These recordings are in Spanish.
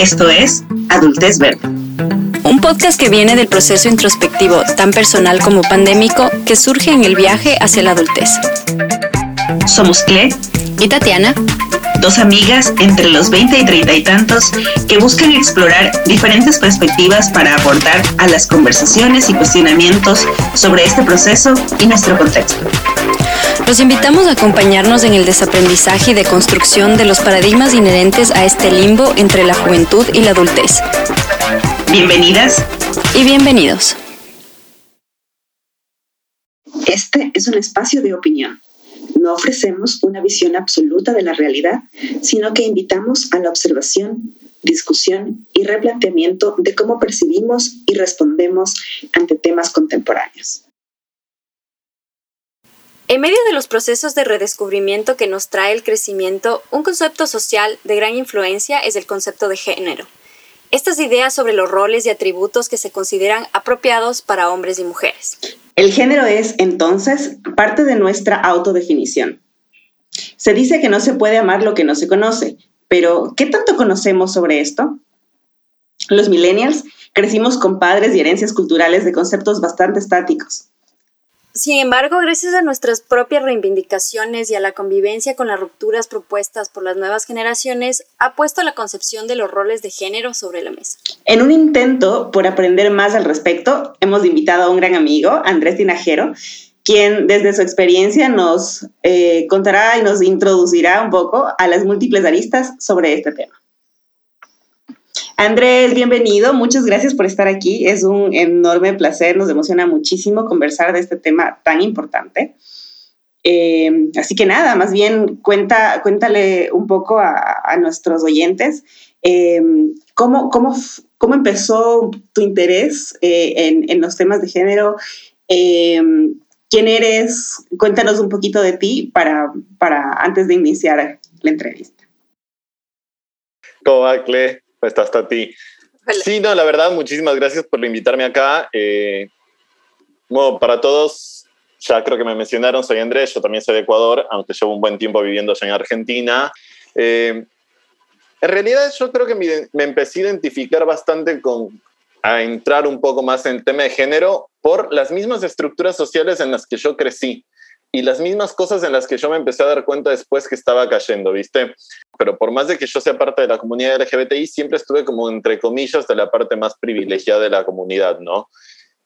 Esto es Adultez Verde. Un podcast que viene del proceso introspectivo tan personal como pandémico que surge en el viaje hacia la adultez. Somos Cle y Tatiana, dos amigas entre los 20 y 30 y tantos que buscan explorar diferentes perspectivas para aportar a las conversaciones y cuestionamientos sobre este proceso y nuestro contexto. Los invitamos a acompañarnos en el desaprendizaje y deconstrucción de los paradigmas inherentes a este limbo entre la juventud y la adultez. Bienvenidas y bienvenidos. Este es un espacio de opinión. No ofrecemos una visión absoluta de la realidad, sino que invitamos a la observación, discusión y replanteamiento de cómo percibimos y respondemos ante temas contemporáneos. En medio de los procesos de redescubrimiento que nos trae el crecimiento, un concepto social de gran influencia es el concepto de género. Estas ideas sobre los roles y atributos que se consideran apropiados para hombres y mujeres. El género es, entonces, parte de nuestra autodefinición. Se dice que no se puede amar lo que no se conoce, pero ¿qué tanto conocemos sobre esto? Los millennials crecimos con padres y herencias culturales de conceptos bastante estáticos. Sin embargo, gracias a nuestras propias reivindicaciones y a la convivencia con las rupturas propuestas por las nuevas generaciones, ha puesto la concepción de los roles de género sobre la mesa. En un intento por aprender más al respecto, hemos invitado a un gran amigo, Andrés Tinajero, quien desde su experiencia nos eh, contará y nos introducirá un poco a las múltiples aristas sobre este tema. Andrés, bienvenido. Muchas gracias por estar aquí. Es un enorme placer. Nos emociona muchísimo conversar de este tema tan importante. Eh, así que nada, más bien cuenta, cuéntale un poco a, nuestros oyentes eh, ¿cómo, cómo, cómo, empezó tu interés eh, en, en, los temas de género. ¿Quién eres? Cuéntanos un poquito de ti para, para antes de iniciar la entrevista. ¿Cómo? Estás a ti. Sí, no, la verdad, muchísimas gracias por invitarme acá. Eh, bueno, para todos, ya creo que me mencionaron, soy Andrés, yo también soy de Ecuador, aunque llevo un buen tiempo viviendo allá en Argentina. Eh, en realidad yo creo que me, me, empecé a identificar bastante con, a entrar un poco más en el tema de género por las mismas estructuras sociales en las que yo crecí y las mismas cosas en las que yo me empecé a dar cuenta después que estaba cayendo, ¿viste? Pero por más de que yo sea parte de la comunidad LGBTI, siempre estuve como entre comillas de la parte más privilegiada de la comunidad, ¿no?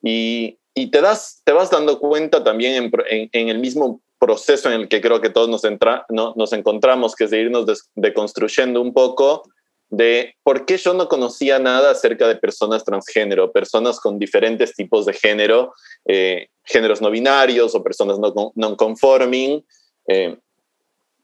Y, y te, das, te vas dando cuenta también en, en, el mismo proceso en el que creo que todos nos, entra, ¿no? nos encontramos, que es de irnos deconstruyendo un poco de por qué yo no conocía nada acerca de personas transgénero, personas con diferentes tipos de género, eh, géneros no binarios o personas no non-conforming. Eh,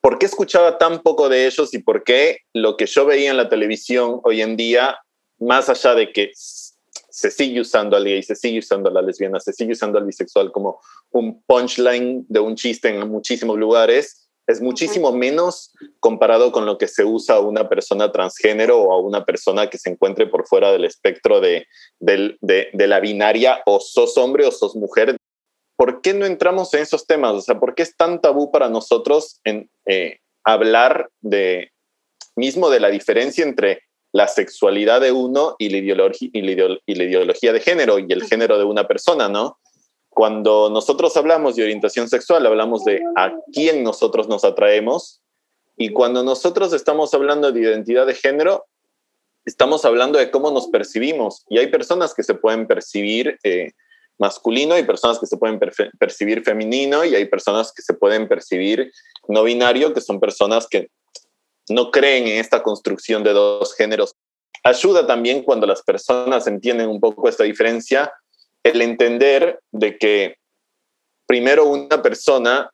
¿Por qué escuchaba tan poco de ellos y por qué lo que yo veía en la televisión hoy en día, más allá de que se sigue usando al gay, se sigue usando a la lesbiana, se sigue usando al bisexual como un punchline de un chiste en muchísimos lugares, es muchísimo menos comparado con lo que se usa a una persona transgénero o a una persona que se encuentre por fuera del espectro de, la binaria o sos hombre o sos mujer. ¿Por qué no entramos en esos temas? O sea, ¿por qué es tan tabú para nosotros en, eh, hablar de mismo de la diferencia entre la sexualidad de uno y la, y la ideología de género y el género de una persona, ¿no? Cuando nosotros hablamos de orientación sexual, hablamos de a quién nosotros nos atraemos. Y cuando nosotros estamos hablando de identidad de género, estamos hablando de cómo nos percibimos. Y hay personas que se pueden percibir eh, masculino, hay personas que se pueden percibir femenino y hay personas que se pueden percibir no binario, que son personas que no creen en esta construcción de dos géneros. Ayuda también cuando las personas entienden un poco esta diferencia el entender de que primero una persona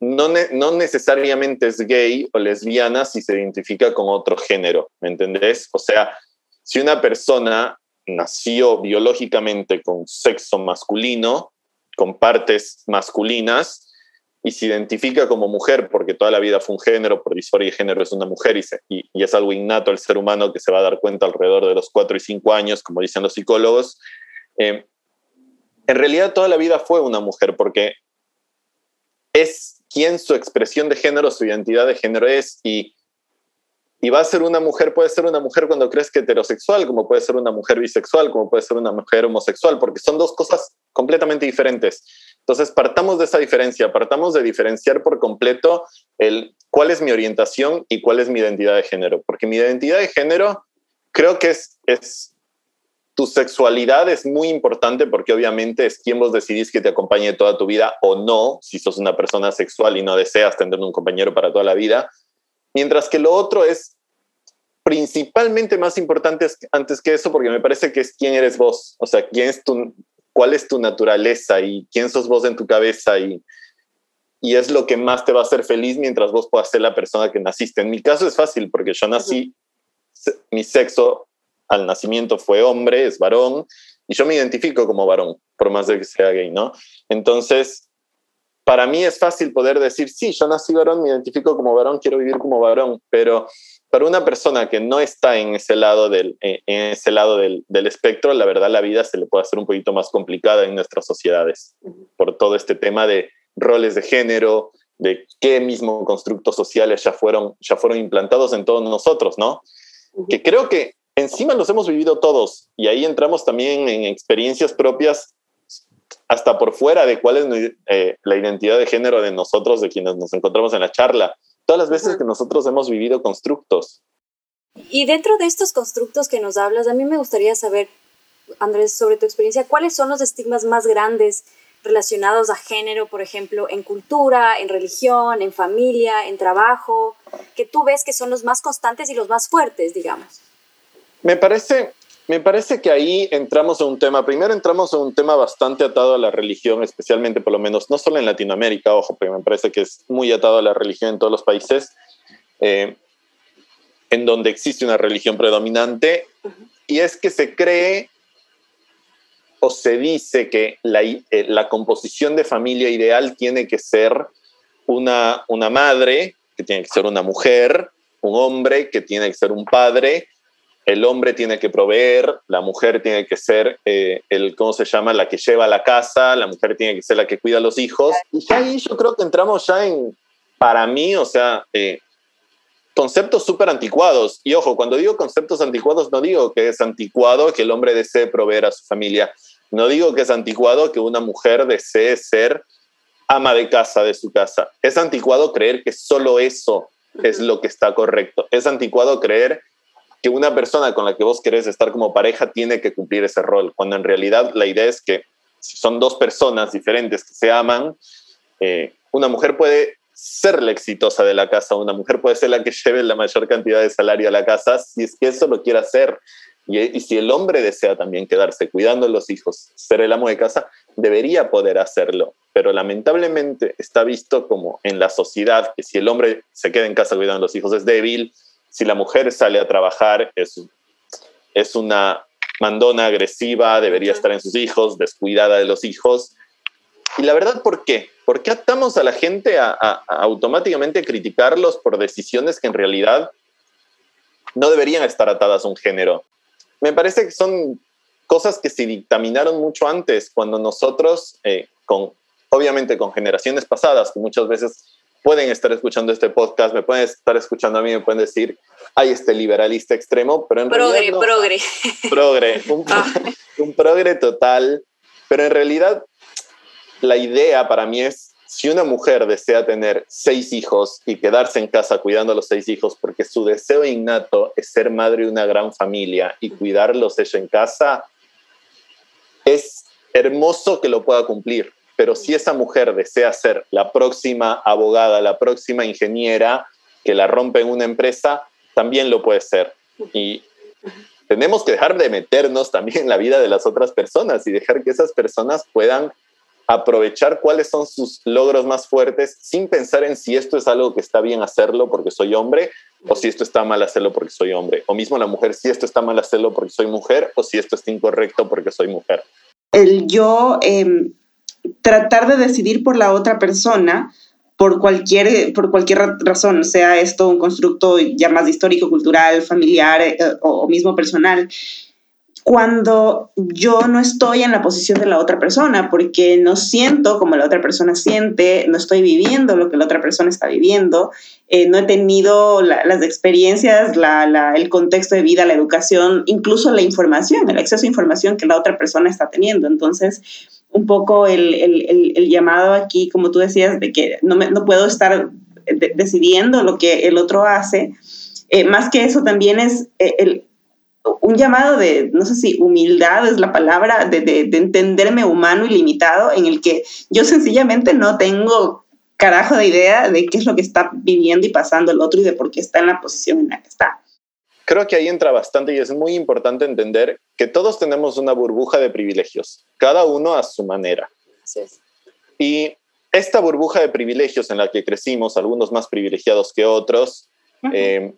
no, no, necesariamente es gay o lesbiana si se identifica con otro género, ¿me entendés? O sea, si una persona nació biológicamente con sexo masculino, con partes masculinas, y se identifica como mujer porque toda la vida fue un género, por disforia de género es una mujer y, y, es algo innato al ser humano que se va a dar cuenta alrededor de los cuatro y cinco años, como dicen los psicólogos, eh, en realidad toda la vida fue una mujer porque es quien su expresión de género, su identidad de género es y, y va a ser una mujer, puede ser una mujer cuando crees que heterosexual, como puede ser una mujer bisexual, como puede ser una mujer homosexual, porque son dos cosas completamente diferentes. Entonces, partamos de esa diferencia, partamos de diferenciar por completo el cuál es mi orientación y cuál es mi identidad de género, porque mi identidad de género creo que es, es tu sexualidad es muy importante porque obviamente es quien vos decidís que te acompañe toda tu vida o no, si sos una persona sexual y no deseas tener un compañero para toda la vida, mientras que lo otro es principalmente más importante antes que eso porque me parece que es quién eres vos, o sea, quién es tu, cuál es tu naturaleza y quién sos vos en tu cabeza y, y es lo que más te va a hacer feliz mientras vos puedas ser la persona que naciste. En mi caso es fácil porque yo nací, mi sexo al nacimiento fue hombre, es varón, y yo me identifico como varón, por más de que sea gay, ¿no? Entonces, para mí es fácil poder decir, sí, yo nací varón, me identifico como varón, quiero vivir como varón, pero para una persona que no está en ese lado del, en ese lado del, del, espectro, la verdad la vida se le puede hacer un poquito más complicada en nuestras sociedades, por todo este tema de roles de género, de qué mismo constructos sociales ya fueron, ya fueron implantados en todos nosotros, ¿no? Que creo que encima los hemos vivido todos y ahí entramos también en experiencias propias hasta por fuera de cuál es eh, la identidad de género de nosotros, de quienes nos encontramos en la charla. Todas las veces que nosotros hemos vivido constructos. Y dentro de estos constructos que nos hablas, a mí me gustaría saber, Andrés, sobre tu experiencia, ¿cuáles son los estigmas más grandes relacionados a género, por ejemplo, en cultura, en religión, en familia, en trabajo, que tú ves que son los más constantes y los más fuertes, digamos? Me parece, me parece que ahí entramos en un tema, primero entramos en un tema bastante atado a la religión, especialmente por lo menos, no solo en Latinoamérica, ojo, pero me parece que es muy atado a la religión en todos los países, eh, en donde existe una religión predominante, y es que se cree o se dice que la, eh, la composición de familia ideal tiene que ser una, una madre, que tiene que ser una mujer, un hombre, que tiene que ser un padre, el hombre tiene que proveer, la mujer tiene que ser eh, el, ¿cómo se llama?, la que lleva la casa, la mujer tiene que ser la que cuida a los hijos. Y ahí yo creo que entramos ya en, para mí, o sea, eh, conceptos súper anticuados. Y ojo, cuando digo conceptos anticuados, no digo que es anticuado que el hombre desee proveer a su familia. No digo que es anticuado que una mujer desee ser ama de casa de su casa. Es anticuado creer que solo eso es lo que está correcto. Es anticuado creer que una persona con la que vos querés estar como pareja tiene que cumplir ese rol, cuando en realidad la idea es que son dos personas diferentes que se aman, eh, una mujer puede ser la exitosa de la casa, una mujer puede ser la que lleve la mayor cantidad de salario a la casa, si es que eso lo quiere hacer. Y, y, si el hombre desea también quedarse cuidando a los hijos, ser el amo de casa, debería poder hacerlo. Pero lamentablemente está visto como en la sociedad que si el hombre se queda en casa cuidando a los hijos es débil, si la mujer sale a trabajar, es, es una mandona agresiva, debería estar en sus hijos, descuidada de los hijos. Y la verdad, ¿por qué? ¿Por qué atamos a la gente a, automáticamente criticarlos por decisiones que en realidad no deberían estar atadas a un género? Me parece que son cosas que se dictaminaron mucho antes, cuando nosotros, eh, con, obviamente con generaciones pasadas, que muchas veces pueden estar escuchando este podcast, me pueden estar escuchando a mí, me pueden decir, hay este liberalista extremo, pero en progre, realidad... progre. Progre, un, ah. un progre total, pero en realidad la idea para mí es, si una mujer desea tener seis hijos y quedarse en casa cuidando a los seis hijos porque su deseo innato es ser madre de una gran familia y cuidarlos ella en casa, es hermoso que lo pueda cumplir pero si esa mujer desea ser la próxima abogada, la próxima ingeniera que la rompe en una empresa, también lo puede ser. Y tenemos que dejar de meternos también en la vida de las otras personas y dejar que esas personas puedan aprovechar cuáles son sus logros más fuertes sin pensar en si esto es algo que está bien hacerlo porque soy hombre o si esto está mal hacerlo porque soy hombre. O mismo la mujer, si esto está mal hacerlo porque soy mujer o si esto está incorrecto porque soy mujer. El yo em, tratar de decidir por la otra persona por cualquier, por cualquier razón, sea esto un constructo ya más histórico, cultural, familiar eh, o, mismo personal. cuando yo no estoy en la posición de la otra persona, porque no siento como la otra persona siente, no estoy viviendo lo que la otra persona está viviendo, eh, no he tenido las experiencias, el contexto de vida, la educación, incluso la información, el acceso a información que la otra persona está teniendo. Entonces, un poco el, llamado aquí, como tú decías, de que no, no puedo estar decidiendo lo que el otro hace. Eh, más que eso también es eh, el, un llamado de, no sé si humildad es la palabra, de, de, entenderme humano y limitado, en el que yo sencillamente no tengo carajo de idea de qué es lo que está viviendo y pasando el otro y de por qué está en la posición en la que está. Creo que ahí entra bastante y es muy importante entender que todos tenemos una burbuja de privilegios, cada uno a su manera. Así es. Y esta burbuja de privilegios en la que crecimos, algunos más privilegiados que otros, eh,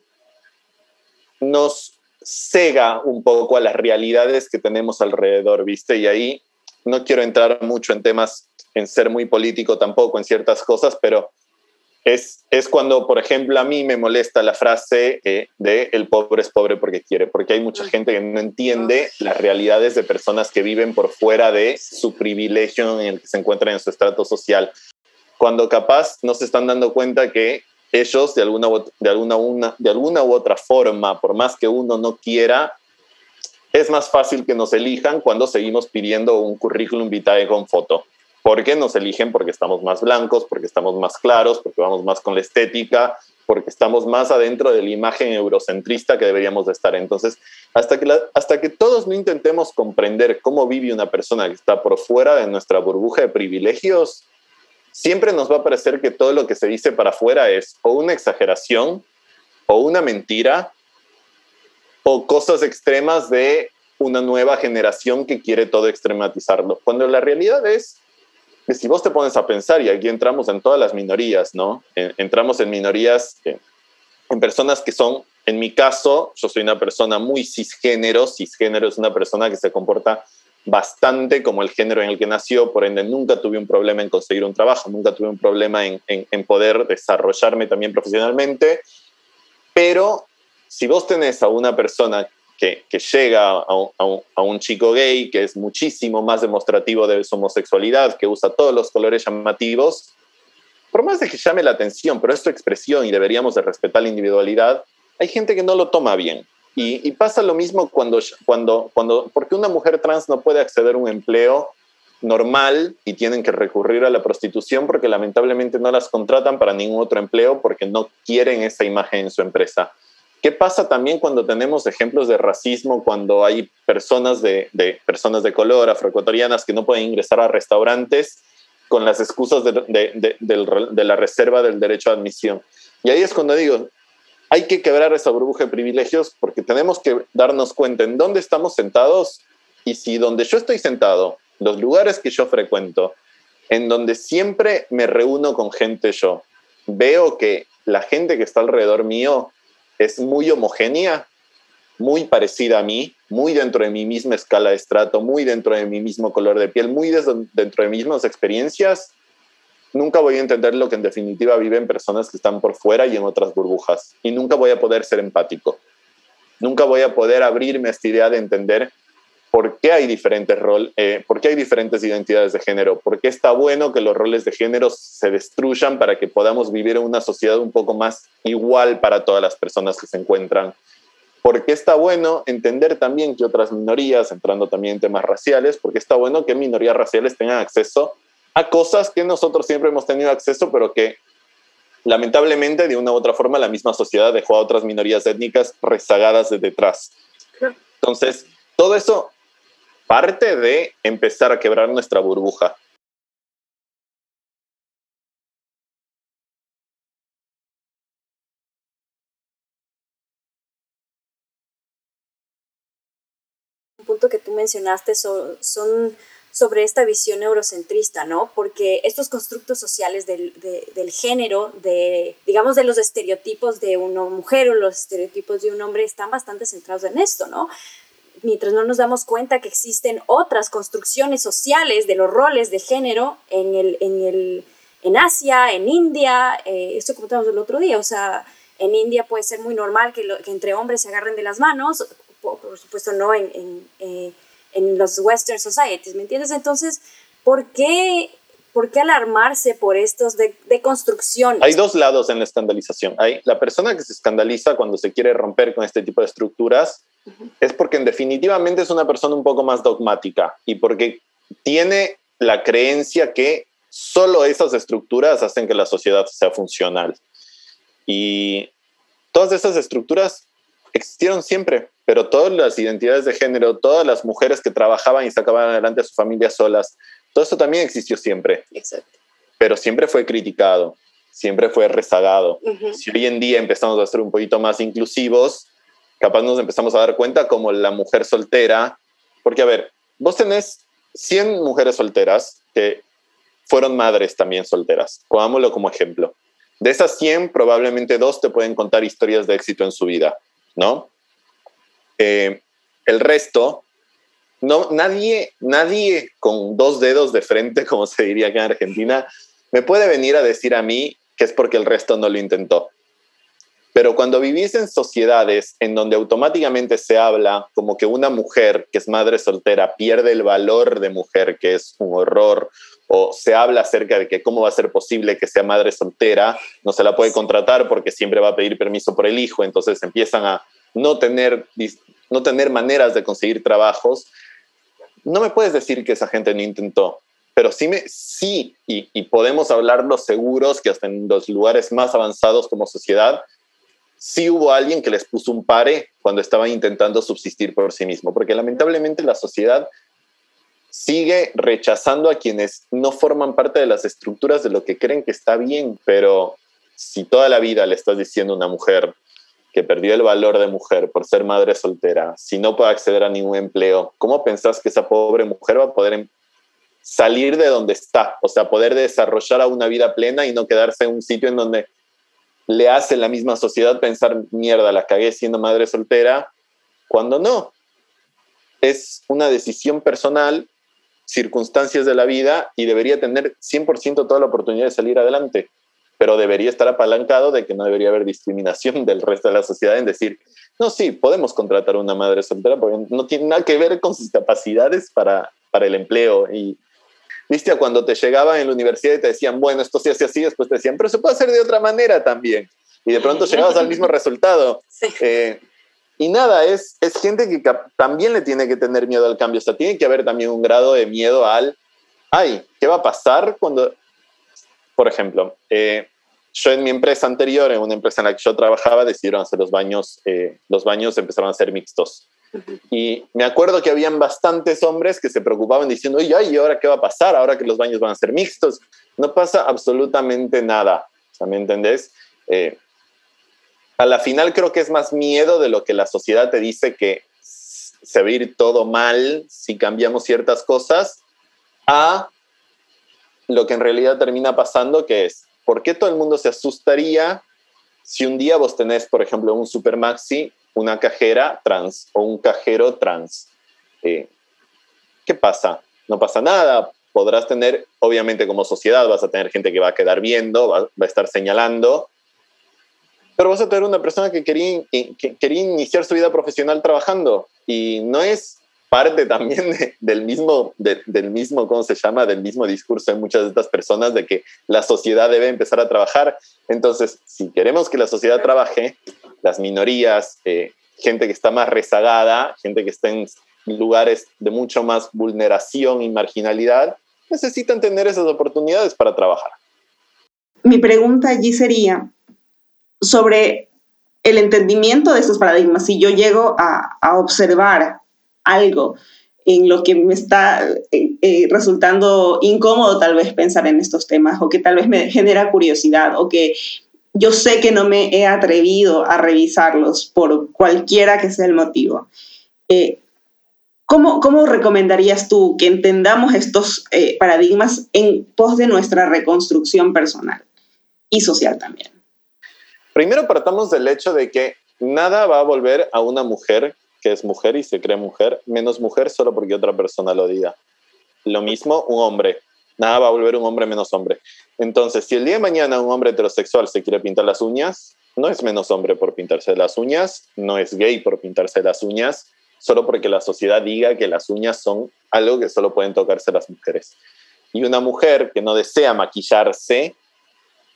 nos cega un poco a las realidades que tenemos alrededor, ¿viste? Y ahí no quiero entrar mucho en temas, en ser muy político tampoco, en ciertas cosas, pero es, es cuando, por ejemplo, a mí me molesta la frase eh, de el pobre es pobre porque quiere, porque hay mucha gente que no entiende las realidades de personas que viven por fuera de su privilegio en el que se encuentran en su estrato social. Cuando capaz no se están dando cuenta que ellos de alguna, de, alguna, una, de alguna u otra forma, por más que uno no quiera, es más fácil que nos elijan cuando seguimos pidiendo un currículum vitae con foto. ¿Por qué nos eligen? Porque estamos más blancos, porque estamos más claros, porque vamos más con la estética, porque estamos más adentro de la imagen eurocentrista que deberíamos de estar. Entonces, hasta que, hasta que todos no intentemos comprender cómo vive una persona que está por fuera de nuestra burbuja de privilegios, siempre nos va a parecer que todo lo que se dice para afuera es o una exageración, o una mentira, o cosas extremas de una nueva generación que quiere todo extrematizarlo. Cuando la realidad es que si vos te pones a pensar, y aquí entramos en todas las minorías, ¿no? Entramos en minorías, en personas que son, en mi caso, yo soy una persona muy cisgénero, cisgénero es una persona que se comporta bastante como el género en el que nació, por ende nunca tuve un problema en conseguir un trabajo, nunca tuve un problema en, en, poder desarrollarme también profesionalmente, pero si vos tenés a una persona que, llega a un, chico gay, que es muchísimo más demostrativo de su homosexualidad, que usa todos los colores llamativos, por más de que llame la atención, pero es su expresión y deberíamos de respetar la individualidad, hay gente que no lo toma bien. Y, pasa lo mismo cuando, cuando, cuando, porque una mujer trans no puede acceder a un empleo normal y tienen que recurrir a la prostitución porque lamentablemente no las contratan para ningún otro empleo porque no quieren esa imagen en su empresa. ¿Qué pasa también cuando tenemos ejemplos de racismo, cuando hay personas de, de personas de color, afroecuatorianas, que no pueden ingresar a restaurantes con las excusas de, de, de, la reserva del derecho a admisión? Y ahí es cuando digo, hay que quebrar esa burbuja de privilegios porque tenemos que darnos cuenta en dónde estamos sentados y si donde yo estoy sentado, los lugares que yo frecuento, en donde siempre me reúno con gente yo, veo que la gente que está alrededor mío es muy homogénea, muy parecida a mí, muy dentro de mi misma escala de estrato, muy dentro de mi mismo color de piel, muy dentro de mis mismas experiencias, nunca voy a entender lo que en definitiva viven personas que están por fuera y en otras burbujas. Y nunca voy a poder ser empático. Nunca voy a poder abrirme esta idea de entender por qué hay diferentes roles, eh, por qué hay diferentes identidades de género, por qué está bueno que los roles de género se destruyan para que podamos vivir en una sociedad un poco más igual para todas las personas que se encuentran. ¿Por qué está bueno entender también que otras minorías, entrando también en temas raciales, porque está bueno que minorías raciales tengan acceso a cosas que nosotros siempre hemos tenido acceso, pero que lamentablemente de una u otra forma la misma sociedad dejó a otras minorías étnicas rezagadas de detrás. Entonces, todo eso parte de empezar a quebrar nuestra burbuja. Un punto que tú mencionaste son, sobre esta visión eurocentrista, ¿no? Porque estos constructos sociales del, del, género, de, digamos, de los estereotipos de una mujer o los estereotipos de un hombre están bastante centrados en esto, ¿no? Mientras no nos damos cuenta que existen otras construcciones sociales de los roles de género en, el, en, el, en Asia, en India, eh, esto comentamos el otro día, o sea, en India puede ser muy normal que, que entre hombres se agarren de las manos, por supuesto no en, en, eh, en, los Western societies, ¿me entiendes? Entonces, ¿por qué, por qué alarmarse por estos de, de construcción? Hay dos lados en la escandalización. Hay la persona que se escandaliza cuando se quiere romper con este tipo de estructuras, es porque en definitivamente es una persona un poco más dogmática y porque tiene la creencia que solo esas estructuras hacen que la sociedad sea funcional. Y todas esas estructuras existieron siempre, pero todas las identidades de género, todas las mujeres que trabajaban y sacaban adelante a su familia solas, todo eso también existió siempre. Exacto. Pero siempre fue criticado, siempre fue rezagado. Si hoy en día empezamos a ser un poquito más inclusivos, capaz nos empezamos a dar cuenta como la mujer soltera, porque a ver, vos tenés 100 mujeres solteras que fueron madres también solteras, pongámoslo como ejemplo. De esas 100, probablemente dos te pueden contar historias de éxito en su vida, ¿no? Eh, el resto, no, nadie, nadie con dos dedos de frente, como se diría acá en Argentina, me puede venir a decir a mí que es porque el resto no lo intentó. Pero cuando vivís en sociedades en donde automáticamente se habla como que una mujer que es madre soltera pierde el valor de mujer, que es un horror, o se habla acerca de que cómo va a ser posible que sea madre soltera, no se la puede contratar porque siempre va a pedir permiso por el hijo, entonces empiezan a no tener, no tener maneras de conseguir trabajos, no me puedes decir que esa gente no intentó, pero sí, me, sí y, y podemos hablarlo seguros que hasta en los lugares más avanzados como sociedad, sí hubo alguien que les puso un pare cuando estaban intentando subsistir por sí mismo, porque lamentablemente la sociedad sigue rechazando a quienes no forman parte de las estructuras de lo que creen que está bien, pero si toda la vida le estás diciendo a una mujer que perdió el valor de mujer por ser madre soltera, si no puede acceder a ningún empleo, ¿cómo pensás que esa pobre mujer va a poder em-, salir de donde está? O sea, poder desarrollar una vida plena y no quedarse en un sitio en donde le hace la misma sociedad pensar, mierda, la cagué siendo madre soltera, cuando no. Es una decisión personal circunstancias de la vida y debería tener 100% toda la oportunidad de salir adelante, pero debería estar apalancado de que no debería haber discriminación del resto de la sociedad en decir, no, sí, podemos contratar a una madre soltera porque no tiene nada que ver con sus capacidades para, para el empleo. Y viste, cuando te llegaban en la universidad y te decían, bueno, esto se hace así, después te decían, pero se puede hacer de otra manera también. Y de pronto llegabas al mismo resultado. Sí. Eh, y nada, es, es gente que también le tiene que tener miedo al cambio. O sea, tiene que haber también un grado de miedo al, ay, ¿qué va a pasar cuando, por ejemplo, eh, yo en mi empresa anterior, en una empresa en la que yo trabajaba, decidieron hacer los baños, eh, los baños empezaron a ser mixtos. Y me acuerdo que habían bastantes hombres que se preocupaban diciendo, oye, ¿y ahora qué va a pasar? Ahora que los baños van a ser mixtos. No pasa absolutamente nada. O sea, ¿me entendés? Eh, a la final creo que es más miedo de lo que la sociedad te dice que se va a ir todo mal si cambiamos ciertas cosas, a lo que en realidad termina pasando, que es, ¿por qué todo el mundo se asustaría si un día vos tenés, por ejemplo, un Supermaxi, una cajera trans o un cajero trans? Eh, ¿Qué pasa? No pasa nada. Podrás tener, obviamente como sociedad, vas a tener gente que va a quedar viendo, va a estar señalando, pero vas a tener una persona que quería, que quería iniciar su vida profesional trabajando y no es parte también del, mismo, del mismo, ¿cómo se llama? Del mismo discurso de muchas de estas personas de que la sociedad debe empezar a trabajar. Entonces, si queremos que la sociedad trabaje, las minorías, eh, gente que está más rezagada, gente que está en lugares de mucho más vulneración y marginalidad, necesitan tener esas oportunidades para trabajar. Mi pregunta allí sería, sobre el entendimiento de estos paradigmas. Si yo llego a, observar algo en lo que me está eh, eh, resultando incómodo tal vez pensar en estos temas o que tal vez me genera curiosidad o que yo sé que no me he atrevido a revisarlos por cualquiera que sea el motivo. Eh, ¿cómo, ¿cómo, recomendarías tú que entendamos estos paradigmas en pos de nuestra reconstrucción personal y social también? Primero partamos del hecho de que nada va a volver a una mujer que es mujer y se cree mujer, menos mujer solo porque otra persona lo diga. Lo mismo un hombre. Nada va a volver un hombre menos hombre. Entonces, si el día de mañana un hombre heterosexual se quiere pintar las uñas, no es menos hombre por pintarse las uñas, no es gay por pintarse las uñas, solo porque la sociedad diga que las uñas son algo que solo pueden tocarse las mujeres. Y una mujer que no desea maquillarse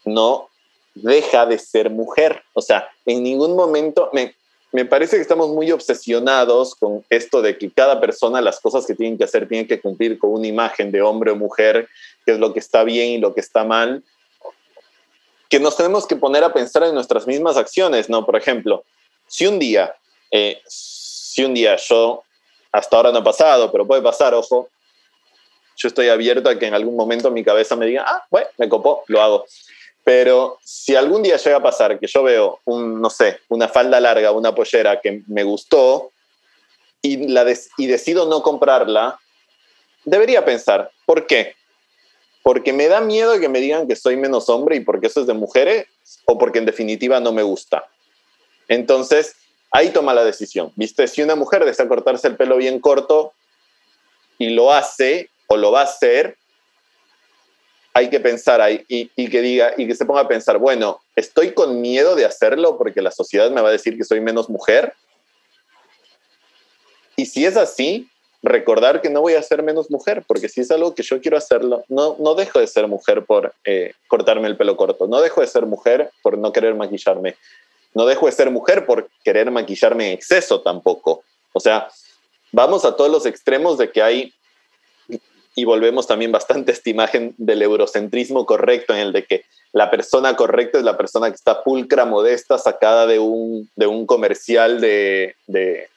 no deja de ser mujer. O sea, en ningún momento, me, me parece que estamos muy obsesionados con esto de que cada persona las cosas que tienen que hacer tienen que cumplir con una imagen de hombre o mujer, que es lo que está bien y lo que está mal, que nos tenemos que poner a pensar en nuestras mismas acciones, ¿no? Por ejemplo, si un día, eh, si un día yo, hasta ahora no ha pasado, pero puede pasar, ojo, yo estoy abierto a que en algún momento mi cabeza me diga, ah, bueno, me copó, lo hago. Pero si algún día llega a pasar que yo veo, un, no sé, una falda larga, una pollera que me gustó y, la y decido no comprarla, debería pensar, ¿por qué? Porque me da miedo que me digan que soy menos hombre y porque eso es de mujeres o porque en definitiva no me gusta. Entonces, ahí toma la decisión. ¿Viste? Si una mujer desea cortarse el pelo bien corto y lo hace o lo va a hacer, hay que pensar ahí y, que diga y que se ponga a pensar, bueno, estoy con miedo de hacerlo porque la sociedad me va a decir que soy menos mujer. Y si es así, recordar que no voy a ser menos mujer, porque si es algo que yo quiero hacerlo, no, no dejo de ser mujer por eh, cortarme el pelo corto, no dejo de ser mujer por no querer maquillarme, no dejo de ser mujer por querer maquillarme en exceso tampoco. O sea, vamos a todos los extremos de que hay y volvemos también bastante a esta imagen del eurocentrismo correcto, en el de que la persona correcta es la persona que está pulcra, modesta, sacada de un, de un comercial de, de,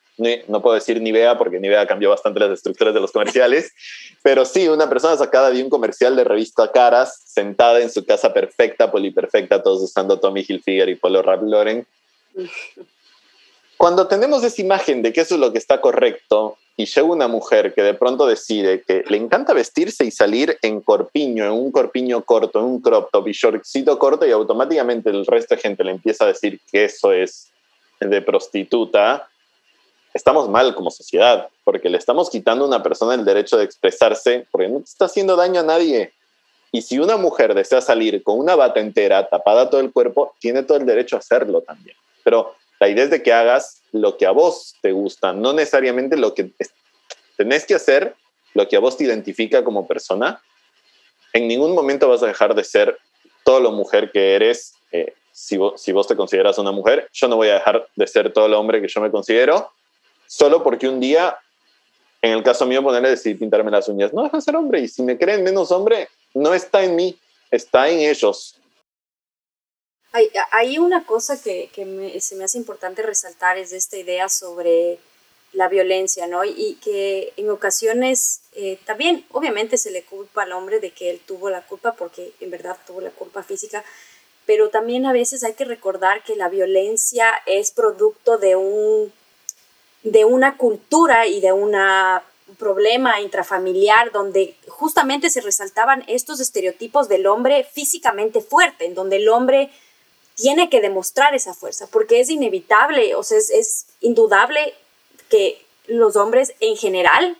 no puedo decir Nivea, porque Nivea cambió bastante las estructuras de los comerciales, pero sí, una persona sacada de un comercial de revista Caras, sentada en su casa perfecta, poliperfecta, todos usando Tommy Hilfiger y Polo Ralph Lauren. Cuando tenemos esa imagen de que eso es lo que está correcto, y llega una mujer que de pronto decide que le encanta vestirse y salir en corpiño, en un corpiño corto, en un crop top y shortcito corto y automáticamente el resto de gente le empieza a decir que eso es de prostituta, estamos mal como sociedad, porque le estamos quitando a una persona el derecho de expresarse, porque no te está haciendo daño a nadie. Y si una mujer desea salir con una bata entera, tapada todo el cuerpo, tiene todo el derecho a hacerlo también. Pero la idea es de que hagas lo que a vos te gusta, no necesariamente lo que tenés que hacer, lo que a vos te identifica como persona. En ningún momento vas a dejar de ser todo lo mujer que eres. Eh, si, vos, si vos te consideras una mujer, yo no voy a dejar de ser todo el hombre que yo me considero, solo porque un día, en el caso mío, ponerle decir pintarme las uñas. No deja de ser hombre y si me creen menos hombre, no está en mí, está en ellos. Hay, una cosa que, se me hace importante resaltar, es esta idea sobre la violencia, ¿no? Y, que en ocasiones eh, también, obviamente, se le culpa al hombre de que él tuvo la culpa, porque en verdad tuvo la culpa física, pero también a veces hay que recordar que la violencia es producto de, un, de una cultura y de un problema intrafamiliar donde justamente se resaltaban estos estereotipos del hombre físicamente fuerte, en donde el hombre tiene que demostrar esa fuerza, porque es inevitable, o sea, es, indudable que los hombres en general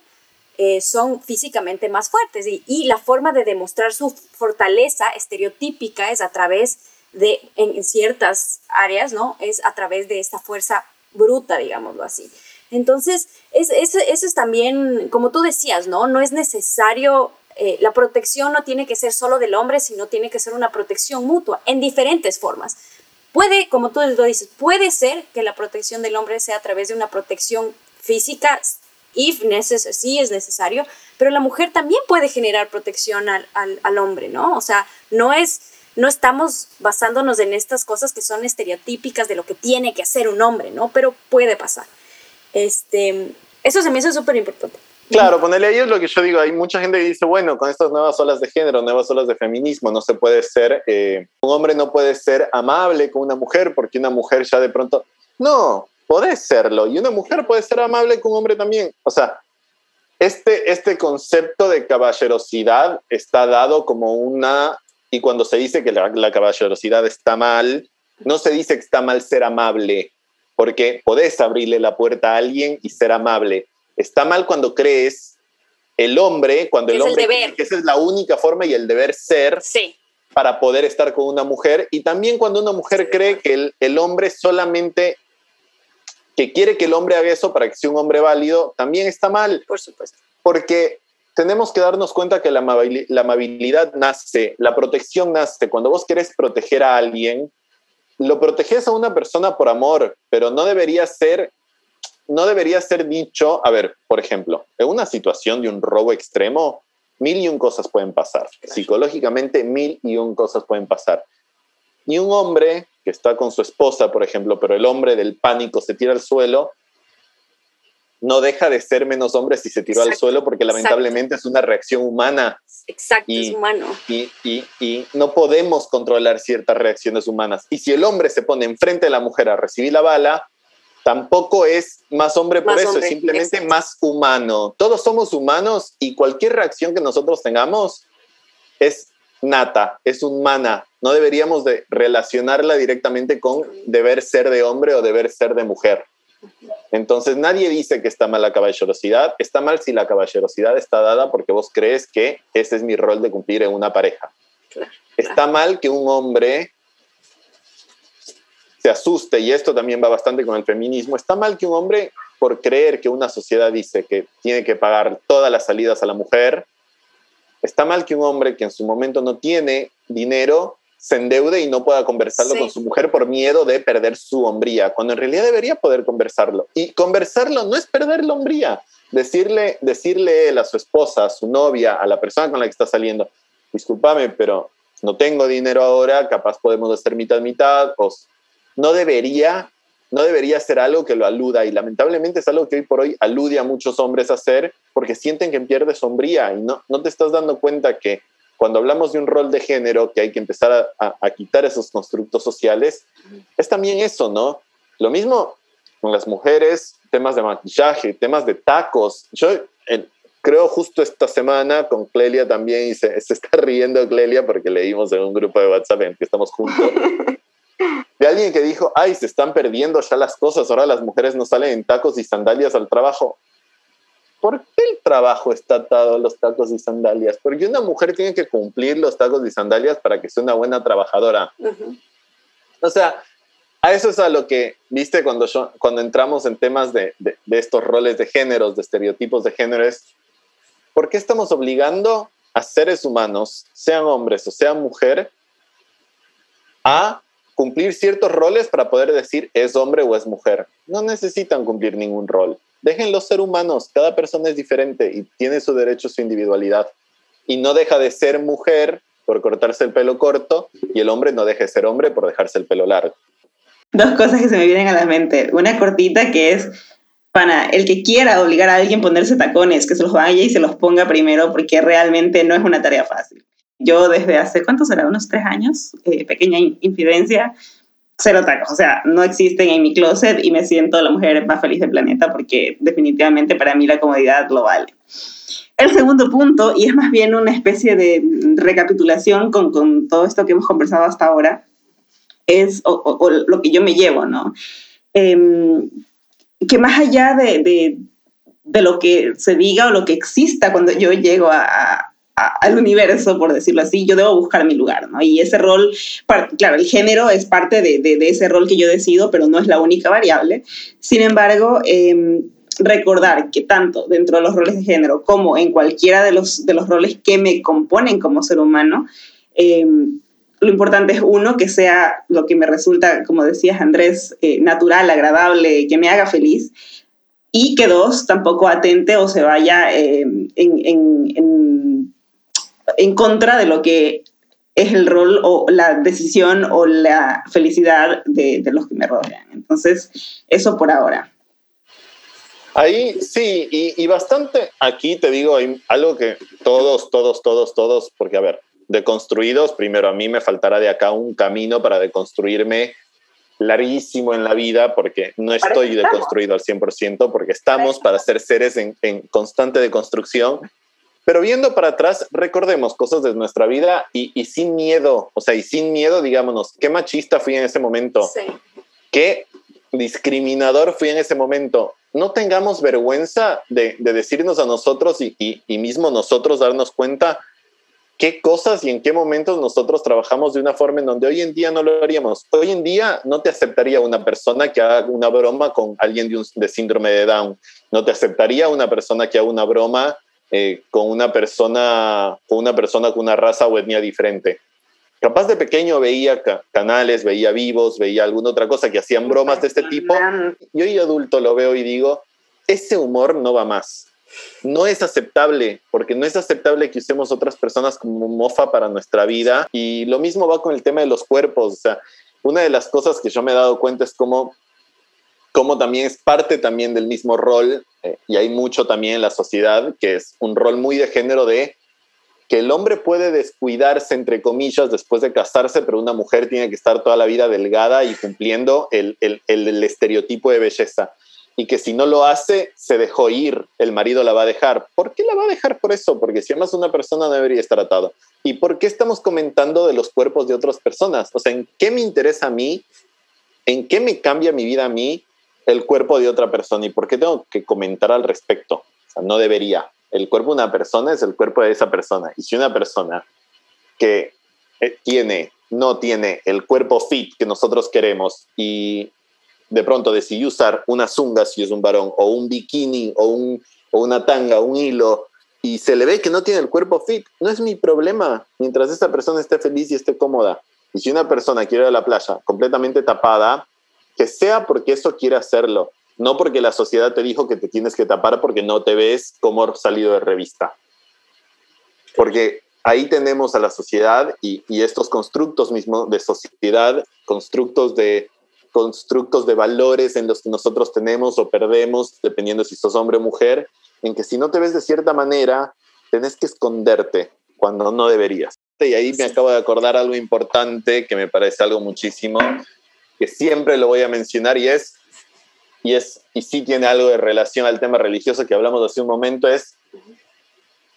eh, son físicamente más fuertes y, la forma de demostrar su fortaleza estereotípica es a través de, en, ciertas áreas, ¿no? Es a través de esta fuerza bruta, digámoslo así. Entonces, eso es también, como tú decías, ¿no? No es necesario eh, la protección no tiene que ser solo del hombre, sino tiene que ser una protección mutua en diferentes formas. Puede, como tú lo dices, puede ser que la protección del hombre sea a través de una protección física, if sí es necesario, pero la mujer también puede generar protección al, al, hombre, ¿no? O sea, no es, no estamos basándonos en estas cosas que son estereotípicas de lo que tiene que hacer un hombre, ¿no? Pero puede pasar. Este, eso se me hace súper importante. Claro, ponerle ahí es lo que yo digo. Hay mucha gente que dice, bueno, con estas nuevas olas de género, nuevas olas de feminismo, no se puede ser, eh, un hombre no puede ser amable con una mujer porque una mujer ya de pronto, no, puede serlo. Y una mujer puede ser amable con un hombre también. O sea, este, este concepto de caballerosidad está dado como una, y cuando se dice que la, la caballerosidad está mal, no se dice que está mal ser amable, porque podés abrirle la puerta a alguien y ser amable Está mal cuando crees el hombre, cuando el hombre cree que esa es la única forma y el deber ser para poder estar con una mujer. Y también cuando una mujer cree que el, hombre solamente que quiere que el hombre haga eso para que sea un hombre válido, también está mal. Por supuesto. Porque tenemos que darnos cuenta que la, amabilidad nace, la protección nace. Cuando vos querés proteger a alguien, lo proteges a una persona por amor, pero no debería ser, no debería ser dicho, a ver, por ejemplo, en una situación de un robo extremo, mil y un cosas pueden pasar. Psicológicamente, mil y un cosas pueden pasar. Y un hombre que está con su esposa, por ejemplo, pero el hombre del pánico se tira al suelo, no deja de ser menos hombre si se tiró al suelo porque lamentablemente es una reacción humana. Exacto, es humano. Y, y, y, no podemos controlar ciertas reacciones humanas. Y si el hombre se pone enfrente de la mujer a recibir la bala, tampoco es más hombre por eso, es simplemente más humano. Todos somos humanos y cualquier reacción que nosotros tengamos es nata, es humana. No deberíamos de relacionarla directamente con deber ser de hombre o deber ser de mujer. Entonces nadie dice que está mal la caballerosidad, está mal si la caballerosidad está dada porque vos crees que ese es mi rol de cumplir en una pareja. está mal que un hombre se asuste, y esto también va bastante con el feminismo, está mal que un hombre, por creer que una sociedad dice que tiene que pagar todas las salidas a la mujer, está mal que un hombre que en su momento no tiene dinero se endeude y no pueda conversarlo con su mujer por miedo de perder su hombría, cuando en realidad debería poder conversarlo. Y conversarlo no es perder la hombría. Decirle, decirle él a su esposa, a su novia, a la persona con la que está saliendo, discúlpame, pero no tengo dinero ahora, capaz podemos hacer mitad mitad, o no debería, no debería ser algo que lo aluda y lamentablemente es algo que hoy por hoy alude a muchos hombres a hacer porque sienten que pierde sombría y no, no te estás dando cuenta que cuando hablamos de un rol de género, que hay que empezar a, quitar esos constructos sociales, es también eso, ¿no? Lo mismo con las mujeres, temas de maquillaje, temas de tacos. Yo creo justo esta semana con Clelia también, y se, está riendo Clelia porque leímos en un grupo de WhatsApp en que estamos juntos, de alguien que dijo, ay, se están perdiendo ya las cosas, ahora las mujeres no salen en tacos y sandalias al trabajo. ¿por qué el trabajo está atado a los tacos y sandalias? Porque una mujer tiene que cumplir los tacos y sandalias para que sea una buena trabajadora. O sea, a eso es a lo que, viste, cuando, cuando entramos en temas de, de, estos roles de géneros, de estereotipos de género, es, ¿por qué estamos obligando a seres humanos, sean hombres o sean mujer, a cumplir ciertos roles para poder decir es hombre o es mujer? No necesitan cumplir ningún rol déjenlos ser humanos, cada persona es diferente y tiene su derecho, su individualidad. Y no deja de ser mujer por cortarse el pelo corto y el hombre no deja de ser hombre por dejarse el pelo largo. Dos cosas que se me vienen a la mente. Una cortita que es para el que quiera obligar a alguien a ponerse tacones, que se los vaya y se los ponga primero porque realmente no es una tarea fácil. Yo desde hace, ¿cuántos será? Unos tres años, eh, pequeña infidencia, cero tacos, o sea, no existen en mi closet y me siento la mujer más feliz del planeta porque definitivamente para mí la comodidad lo vale. El segundo punto, y es más bien una especie de recapitulación con, con todo esto que hemos conversado hasta ahora, es o, lo que yo me llevo, ¿no? Em, que más allá de, de, de, lo que se diga o lo que exista cuando yo llego a, al universo, por decirlo así, yo debo buscar mi lugar, ¿no? Y ese rol, claro, el género es parte de, de, ese rol que yo decido, pero no es la única variable. Sin embargo, em, recordar que tanto dentro de los roles de género como en cualquiera de los, de los roles que me componen como ser humano, em, lo importante es uno, que sea lo que me resulta, como decías Andrés, eh, natural, agradable, que me haga feliz. Y que dos, tampoco atente o se vaya em, en en contra de lo que es el rol o la decisión o la felicidad de, los que me rodean. Entonces, eso por ahora. Ahí sí, y, bastante, aquí te digo, hay algo que todos, todos, todos, todos, porque a ver, deconstruidos, primero a mí me faltará de acá un camino para deconstruirme larguísimo en la vida, porque no estoy deconstruido al 100%, porque estamos para ser seres en, en constante deconstrucción pero viendo para atrás, recordemos cosas de nuestra vida y, sin miedo, o sea, y sin miedo, digámonos, qué machista fui en ese momento, sí. qué discriminador fui en ese momento. No tengamos vergüenza de, decirnos a nosotros y, y, mismo nosotros darnos cuenta qué cosas y en qué momentos nosotros trabajamos de una forma en donde hoy en día no lo haríamos. Hoy en día no te aceptaría una persona que haga una broma con alguien de, de síndrome de Down. No te aceptaría una persona que haga una broma eh, con, una persona, con una persona con una raza o etnia diferente. Capaz de pequeño veía canales, veía vivos, veía alguna otra cosa que hacían bromas de este tipo. Y hoy adulto lo veo y digo, ese humor no va más no es aceptable, porque no es aceptable que usemos otras personas como mofa para nuestra vida. Y lo mismo va con el tema de los cuerpos. O sea, una de las cosas que yo me he dado cuenta es cómo, cómo también es parte también del mismo rol, eh, y hay mucho también en la sociedad, que es un rol muy de género de que el hombre puede descuidarse, entre comillas, después de casarse, pero una mujer tiene que estar toda la vida delgada y cumpliendo el, el estereotipo de belleza y que si no lo hace, se dejó ir, el marido la va a dejar. ¿Por qué la va a dejar por eso? Porque si amas a una persona no debería estar atado. ¿Y por qué estamos comentando de los cuerpos de otras personas? O sea, ¿en qué me interesa a mí? ¿En qué me cambia mi vida a mí el cuerpo de otra persona? ¿Y por qué tengo que comentar al respecto? No debería. El cuerpo de una persona es el cuerpo de esa persona. Y si una persona que eh, tiene, no tiene el cuerpo fit que nosotros queremos y de pronto decidió usar una zunga si es un varón, o un bikini, o, un, o una tanga, un hilo, y se le ve que no tiene el cuerpo fit, no es mi problema, mientras esa persona esté feliz y esté cómoda. Y si una persona quiere ir a la playa completamente tapada, que sea porque eso quiere hacerlo, no porque la sociedad te dijo que te tienes que tapar porque no te ves como salido de revista. Porque ahí tenemos a la sociedad y, y estos constructos mismos de sociedad, constructos de constructos de valores en los que nosotros tenemos o perdemos, dependiendo si sos hombre o mujer, en que si no te ves de cierta manera, tenés que esconderte cuando no deberías. Y ahí me acabo de acordar algo importante que me parece algo muchísimo, que siempre lo voy a mencionar y es, y es, y sí tiene algo de relación al tema religioso que hablamos hace un momento, es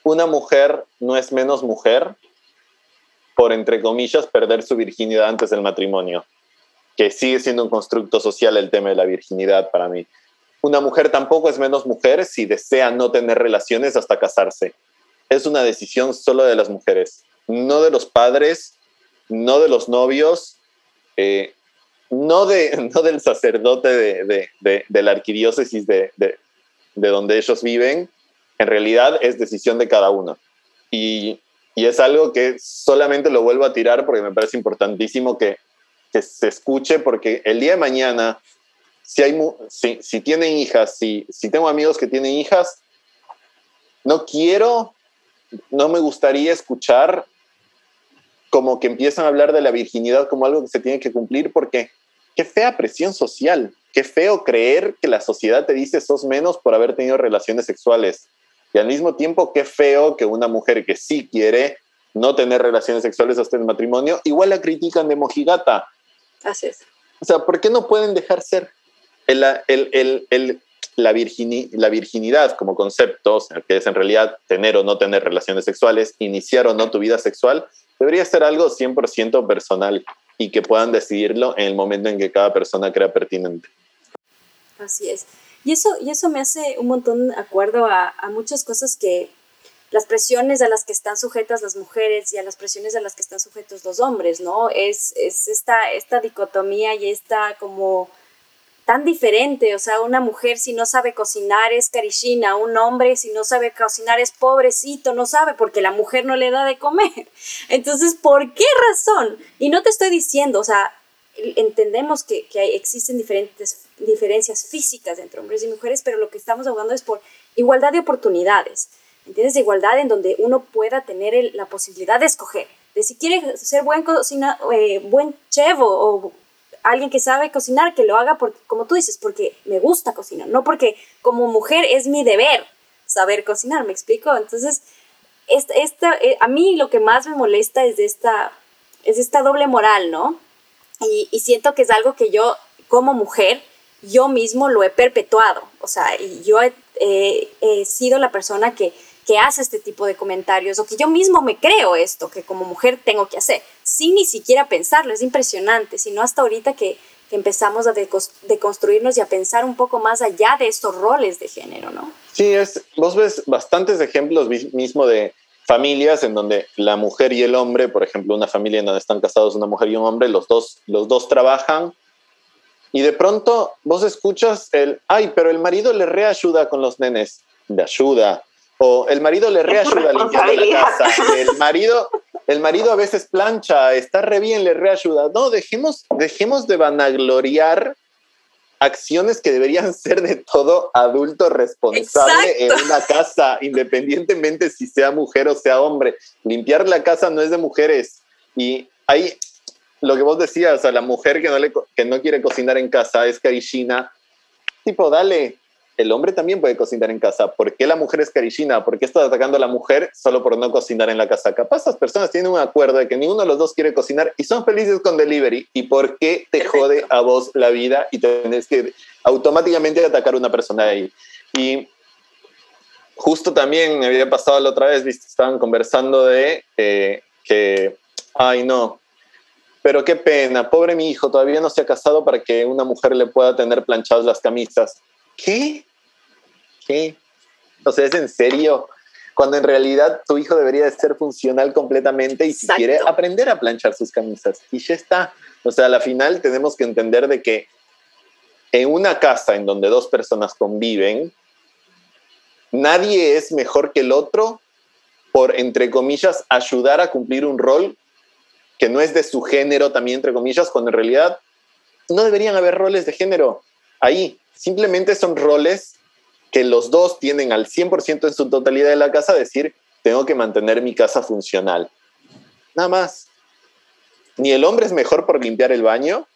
una mujer no es menos mujer por, entre comillas, perder su virginidad antes del matrimonio que sigue siendo un constructo social el tema de la virginidad para mí. Una mujer tampoco es menos mujer si desea no tener relaciones hasta casarse. Es una decisión solo de las mujeres, no de los padres, no de los novios, eh, no, de, no del sacerdote de, de, la arquidiócesis de, de, donde ellos viven. En realidad es decisión de cada uno. Y, y es algo que solamente lo vuelvo a tirar porque me parece importantísimo que que se escuche, porque el día de mañana, si, hay, si, si tienen hijas, si, si tengo amigos que tienen hijas, no quiero, no me gustaría escuchar como que empiezan a hablar de la virginidad como algo que se tiene que cumplir, porque qué fea presión social, qué feo creer que la sociedad te dice sos menos por haber tenido relaciones sexuales. Y al mismo tiempo, qué feo que una mujer que sí quiere no tener relaciones sexuales hasta el matrimonio, igual la critican de mojigata. Así es. O sea, ¿por qué no pueden dejar ser? El, el, el, la, la, virginidad como concepto, o sea, que es en realidad tener o no tener relaciones sexuales, iniciar o no tu vida sexual, debería ser algo 100% personal y que puedan decidirlo en el momento en que cada persona crea pertinente. Así es. Y eso, y eso me hace un montón de acuerdo a, a muchas cosas que, las presiones a las que están sujetas las mujeres y a las presiones a las que están sujetos los hombres, ¿no? Es, es esta, esta dicotomía y esta como tan diferente, o sea, una mujer si no sabe cocinar es carishina, un hombre si no sabe cocinar es pobrecito, no sabe porque la mujer no le da de comer. Entonces, ¿por qué razón? Y no te estoy diciendo, o sea, entendemos que, que existen diferentes diferencias físicas entre hombres y mujeres, pero lo que estamos hablando es por igualdad de oportunidades. ¿entiendes? De igualdad en donde uno pueda tener la posibilidad de escoger, de si quiere ser buen cocina, eh, buen chef o, alguien que sabe cocinar, que lo haga porque, como tú dices, porque me gusta cocinar, no porque como mujer es mi deber saber cocinar, ¿me explico? Entonces, esta, esta eh, a mí lo que más me molesta es esta, es esta doble moral, ¿no? Y, siento que es algo que yo, como mujer, yo mismo lo he perpetuado, o sea, y yo he sido la persona que que hace este tipo de comentarios o que yo mismo me creo esto que como mujer tengo que hacer, sin ni siquiera pensarlo, es impresionante, sino hasta ahorita que, empezamos a deconstruirnos y a pensar un poco más allá de estos roles de género, ¿no? Sí, es, vos ves bastantes ejemplos mismo de familias en donde la mujer y el hombre, por ejemplo, una familia en donde están casados una mujer y un hombre, los dos, los dos trabajan y de pronto vos escuchas el, ay, pero el marido le reayuda con los nenes, de ayuda, o el marido le reayuda a limpiar la casa, el marido, el marido a veces plancha, está re bien, le reayuda. No, dejemos, dejemos de vanagloriar acciones que deberían ser de todo adulto responsable en una casa, independientemente si sea mujer o sea hombre. Limpiar la casa no es de mujeres. Y ahí, lo que vos decías, a la mujer que no, le, que no quiere cocinar en casa es carishina. Tipo, dale, el hombre también puede cocinar en casa. ¿Por qué la mujer es carichina? ¿Por qué estás atacando a la mujer solo por no cocinar en la casa? Capaz las personas tienen un acuerdo de que ninguno de los dos quiere cocinar y son felices con delivery. ¿Y por qué te jode a vos la vida y tenés que automáticamente atacar a una persona ahí? Y justo también me había pasado la otra vez, ¿viste? estaban conversando de eh, que, ay no, pero qué pena, pobre mi hijo, todavía no se ha casado para que una mujer le pueda tener planchadas las camisas. ¿Qué? ¿Qué? O sea, ¿es en serio? Cuando en realidad tu hijo debería de ser funcional completamente y si quiere aprender a planchar sus camisas. Y ya está. O sea, a la final tenemos que entender de que en una casa en donde dos personas conviven, nadie es mejor que el otro por, entre comillas, ayudar a cumplir un rol que no es de su género también, entre comillas, cuando en realidad no deberían haber roles de género ahí. Simplemente son roles que los dos tienen al 100% en su totalidad de la casa, decir, tengo que mantener mi casa funcional. Nada más. Ni el hombre es mejor por limpiar el baño,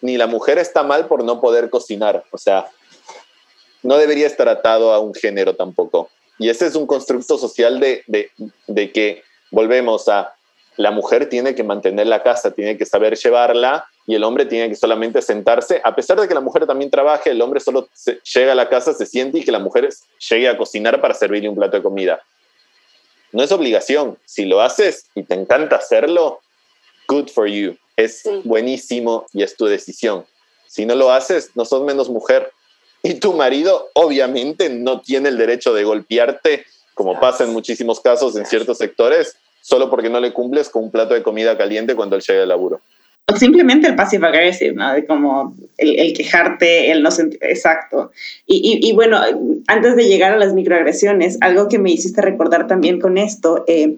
ni la mujer está mal por no poder cocinar. O sea, no debería estar atado a un género tampoco. Y ese es un constructo social de, de que volvemos a la mujer tiene que mantener la casa, tiene que saber llevarla y el hombre tiene que solamente sentarse, a pesar de que la mujer también trabaje, el hombre solo llega a la casa, se siente y que la mujer llegue a cocinar para servirle un plato de comida. No es obligación. Si lo haces y te encanta hacerlo, good for you. Es buenísimo y es tu decisión. Si no lo haces, no sos menos mujer. Y tu marido obviamente no tiene el derecho de golpearte, como pasa en muchísimos casos en ciertos sectores, solo porque no le cumples con un plato de comida caliente cuando él llega al laburo simplemente el passive aggressive, ¿no? Como el, quejarte, el no sentir, exacto. Y, y, bueno, antes de llegar a las microagresiones, algo que me hiciste recordar también con esto, eh,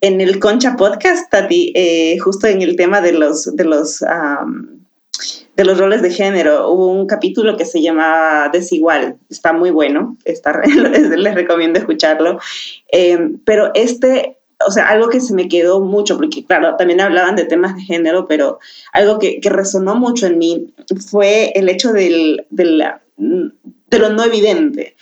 en el Concha Podcast, Tati, eh, justo en el tema de los, de los, de los roles de género, hubo un capítulo que se llama Desigual, está muy bueno, está, les, recomiendo escucharlo, eh, pero este o sea, algo que se me quedó mucho, porque claro, también hablaban de temas de género, pero algo que, que resonó mucho en mí fue el hecho del, de, la, de lo no evidente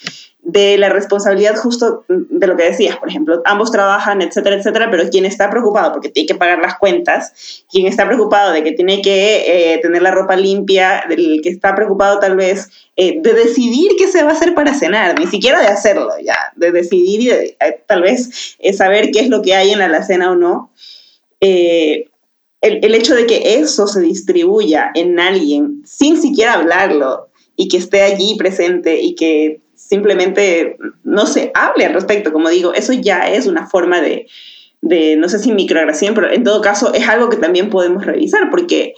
de la responsabilidad justo de lo que decías, por ejemplo, ambos trabajan, etcétera, etcétera, pero quien está preocupado porque tiene que pagar las cuentas, quien está preocupado de que tiene que eh, tener la ropa limpia, del que está preocupado tal vez eh, de decidir qué se va a hacer para cenar, ni siquiera de hacerlo ya, de decidir y eh, tal vez saber qué es lo que hay en la alacena o no. El, el hecho de que eso se distribuya en alguien sin siquiera hablarlo y que esté allí presente y que simplemente no se hable al respecto, como digo, eso ya es una forma de, no sé si microagresión, pero en todo caso es algo que también podemos revisar, porque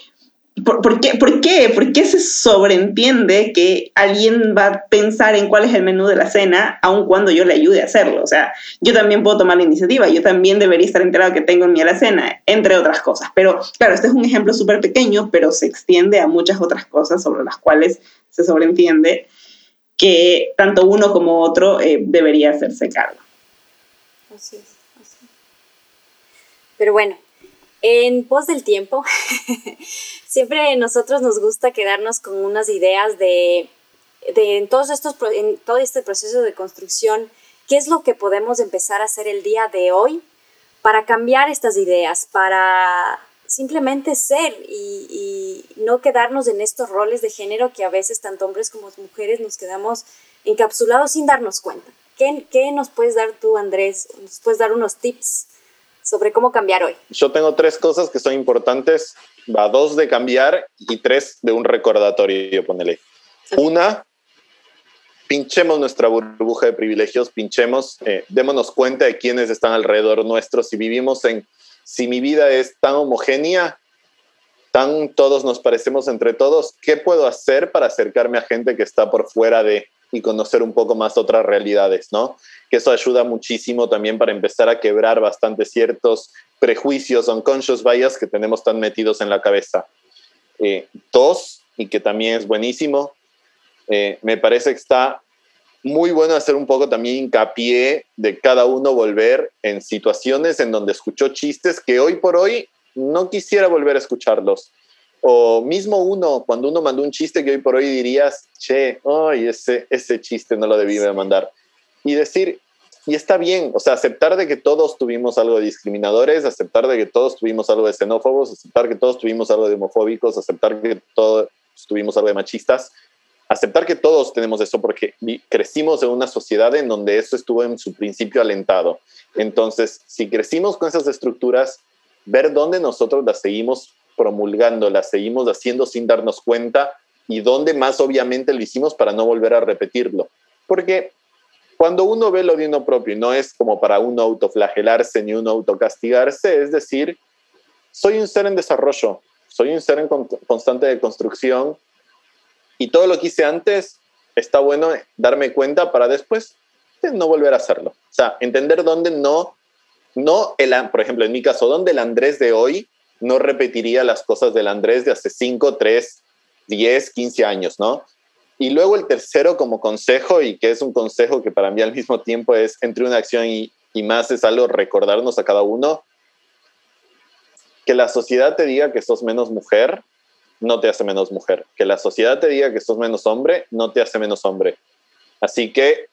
¿por, qué, ¿por, qué, ¿por qué se sobreentiende que alguien va a pensar en cuál es el menú de la cena, aun cuando yo le ayude a hacerlo? O sea, yo también puedo tomar la iniciativa, yo también debería estar enterado que tengo en mi alacena, entre otras cosas. Pero claro, este es un ejemplo súper pequeño, pero se extiende a muchas otras cosas sobre las cuales se sobreentiende que tanto uno como otro eh, debería hacerse cargo. Así es, así. Pero bueno, en pos del tiempo, siempre nosotros nos gusta quedarnos con unas ideas de, de en, todos estos, en todo este proceso de construcción, qué es lo que podemos empezar a hacer el día de hoy para cambiar estas ideas, para simplemente ser y, no quedarnos en estos roles de género que a veces tanto hombres como mujeres nos quedamos encapsulados sin darnos cuenta. ¿Qué, ¿Qué, nos puedes dar tú, Andrés? ¿Nos puedes dar unos tips sobre cómo cambiar hoy? Yo tengo tres cosas que son importantes, va, dos de cambiar y tres de un recordatorio, ponele. Una, pinchemos nuestra burbuja de privilegios, pinchemos, eh, démonos cuenta de quiénes están alrededor nuestro, si vivimos en, si mi vida es tan homogénea, tan todos nos parecemos entre todos, ¿qué puedo hacer para acercarme a gente que está por fuera de y conocer un poco más otras realidades, ¿no? Que eso ayuda muchísimo también para empezar a quebrar bastante ciertos prejuicios, unconscious bias que tenemos tan metidos en la cabeza. Eh, dos, y que también es buenísimo, eh, me parece que está muy bueno hacer un poco también hincapié de cada uno volver en situaciones en donde escuchó chistes que hoy por hoy no quisiera volver a escucharlos. O mismo uno, cuando uno mandó un chiste que hoy por hoy dirías, che, ay, ese, ese chiste no lo debí de mandar. Y decir, y está bien, o sea, aceptar de que todos tuvimos algo de discriminadores, aceptar de que todos tuvimos algo de xenófobos, aceptar que todos tuvimos algo de homofóbicos, aceptar que todos tuvimos algo de machistas, aceptar que todos tenemos eso porque crecimos en una sociedad en donde eso estuvo en su principio alentado. Entonces, si crecimos con esas estructuras, ver dónde nosotros las seguimos promulgando, las seguimos haciendo sin darnos cuenta y dónde más obviamente lo hicimos para no volver a repetirlo. Porque cuando uno ve lo de uno propio no es como para uno autoflagelarse ni uno autocastigarse, es decir, soy un ser en desarrollo, soy un ser en constante de construcción y todo lo que hice antes está bueno darme cuenta para después no volver a hacerlo. O sea, entender dónde no, no el, por ejemplo, en mi caso, dónde el Andrés de hoy no repetiría las cosas del Andrés de hace 5, 3, 10, 15 años, ¿no? Y luego el tercero como consejo, y que es un consejo que para mí al mismo tiempo es entre una acción y, y más es algo recordarnos a cada uno, que la sociedad te diga que sos menos mujer no te hace menos mujer. Que la sociedad te diga que sos menos hombre, no te hace menos hombre. Así que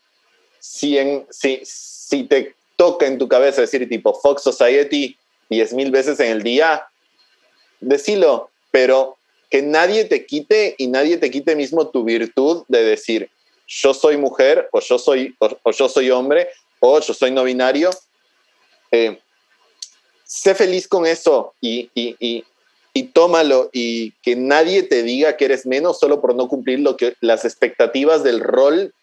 si, en, si, si te toca en tu cabeza decir tipo Fox Society diez mil veces en el día, decilo, pero que nadie te quite y nadie te quite mismo tu virtud de decir yo soy mujer o yo soy, o, yo soy hombre o yo soy no binario. Eh, sé feliz con eso y, y, y tómalo y que nadie te diga que eres menos solo por no cumplir lo que, las expectativas del rol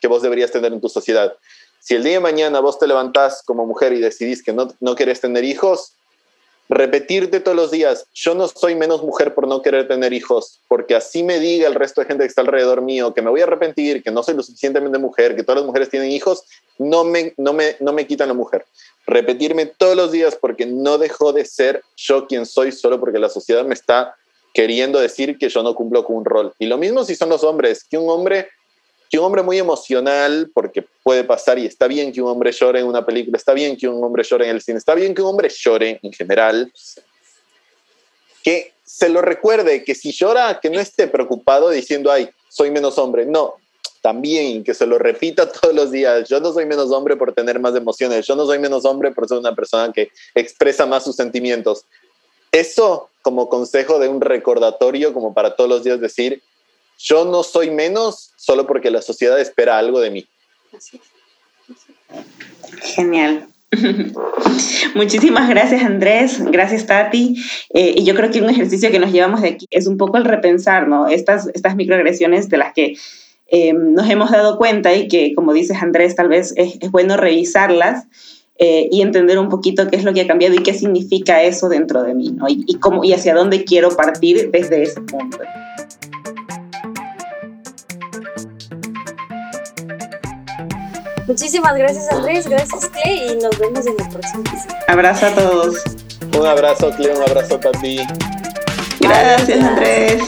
que vos deberías tener en tu sociedad. Si el día de mañana vos te levantás como mujer y decidís que no, no querés tener hijos, repetirte todos los días, yo no soy menos mujer por no querer tener hijos, porque así me diga el resto de gente que está alrededor mío que me voy a arrepentir, que no soy lo suficientemente mujer, que todas las mujeres tienen hijos, no me, no me, no me quitan la mujer. Repetirme todos los días porque no dejo de ser yo quien soy solo porque la sociedad me está queriendo decir que yo no cumplo con un rol. Y lo mismo si son los hombres, que un hombre que un hombre muy emocional, porque puede pasar y está bien que un hombre llore en una película, está bien que un hombre llore en el cine, está bien que un hombre llore en general, que se lo recuerde, que si llora, que no esté preocupado diciendo, ay, soy menos hombre. No, también que se lo repita todos los días. Yo no soy menos hombre por tener más emociones, yo no soy menos hombre por ser una persona que expresa más sus sentimientos. Eso como consejo de un recordatorio, como para todos los días decir, yo no soy menos solo porque la sociedad espera algo de mí. Genial. Muchísimas gracias Andrés, gracias Tati. Eh, y yo creo que un ejercicio que nos llevamos de aquí es un poco el repensar ¿no? estas, estas microagresiones de las que eh, nos hemos dado cuenta y que, como dices Andrés, tal vez es, bueno revisarlas eh, y entender un poquito qué es lo que ha cambiado y qué significa eso dentro de mí ¿no? y, y, cómo, y hacia dónde quiero partir desde ese punto. Muchísimas gracias Andrés, gracias Clay y nos vemos en el próximo. Abrazo a todos. Un abrazo Clay, un abrazo para ti. Gracias Andrés.